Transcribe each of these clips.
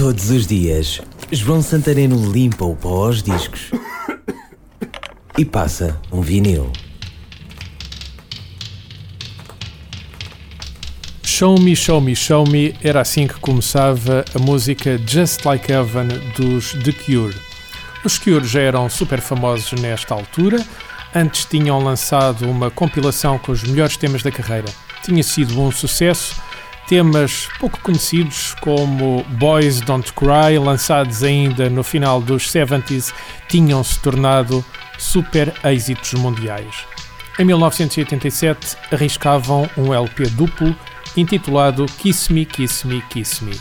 Todos os dias, João Santareno limpa o pó aos discos e passa um vinil. Show Me, Show Me, Show Me era assim que começava a música Just Like Heaven dos The Cure. Os Cure já eram super famosos nesta altura, antes tinham lançado uma compilação com os melhores temas da carreira. Tinha sido um sucesso, temas pouco conhecidos como Boys Don't Cry, lançados ainda no final dos 70s, tinham se tornado super êxitos mundiais. Em 1987 arriscavam um LP duplo intitulado Kiss Me, Kiss Me, Kiss Me.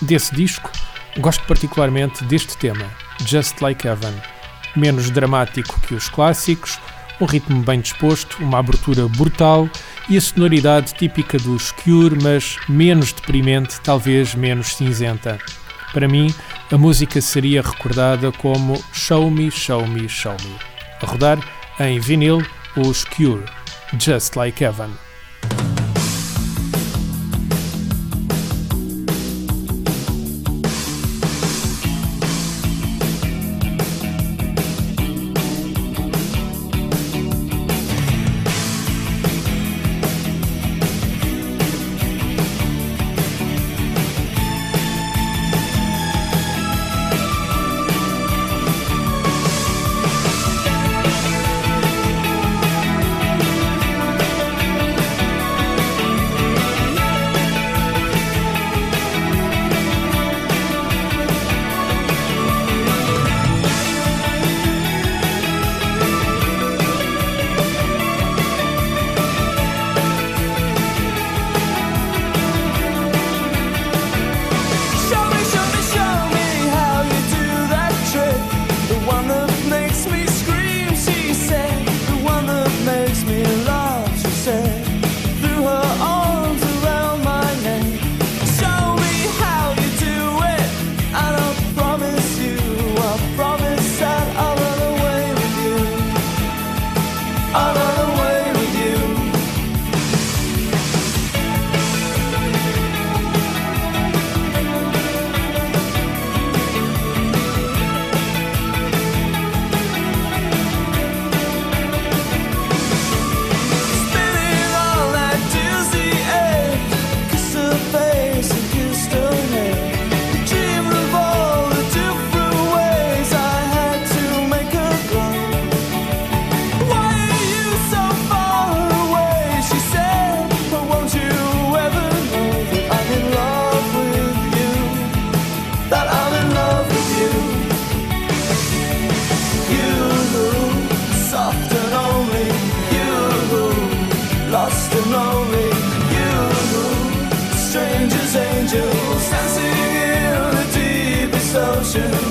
Desse disco, gosto particularmente deste tema, Just Like Heaven. Menos dramático que os clássicos, um ritmo bem disposto, uma abertura brutal e a sonoridade típica dos Cure, mas menos deprimente, talvez menos cinzenta. Para mim, a música seria recordada como Show Me, Show Me, Show Me. A rodar em vinil, os Cure, Just Like Heaven. angels dancing in the deepest ocean.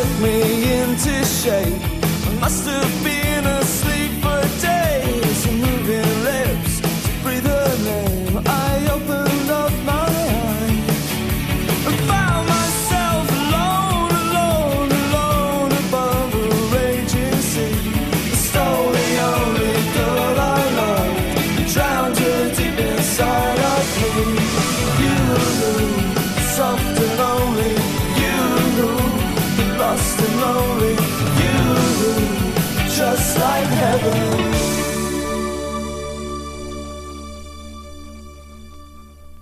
shook me into shape. I must have been.